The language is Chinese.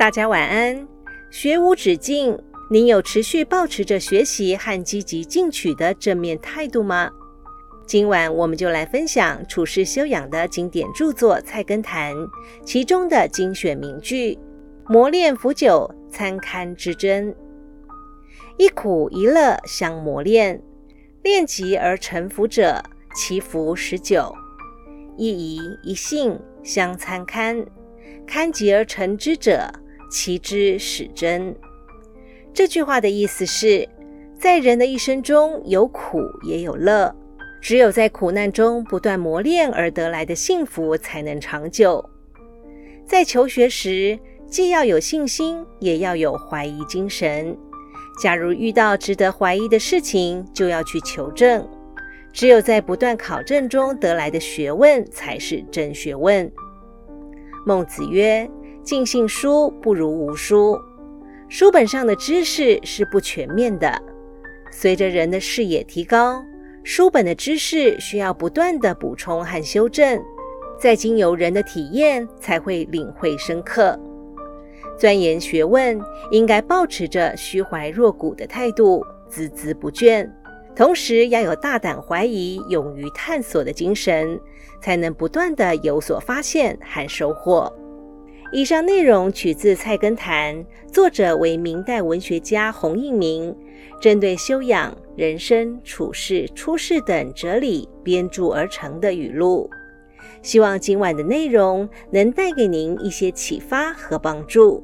大家晚安。学无止境，您有持续保持着学习和积极进取的正面态度吗？今晚我们就来分享处世修养的经典著作《菜根谭》，其中的精选名句：“磨练腐朽，参堪之真。一苦一乐相磨练，练极而成腐者，其腐实久；一疑一信相参堪，堪极而成之者。”其知始真。这句话的意思是，在人的一生中有苦也有乐，只有在苦难中不断磨练而得来的幸福才能长久。在求学时，既要有信心，也要有怀疑精神。假如遇到值得怀疑的事情，就要去求证。只有在不断考证中得来的学问，才是真学问。孟子曰。尽信书不如无书。书本上的知识是不全面的。随着人的视野提高，书本的知识需要不断的补充和修正，再经由人的体验，才会领会深刻。钻研学问，应该保持着虚怀若谷的态度，孜孜不倦，同时要有大胆怀疑、勇于探索的精神，才能不断的有所发现和收获。以上内容取自《菜根谭》，作者为明代文学家洪应明，针对修养、人生处事、出世等哲理编著而成的语录。希望今晚的内容能带给您一些启发和帮助。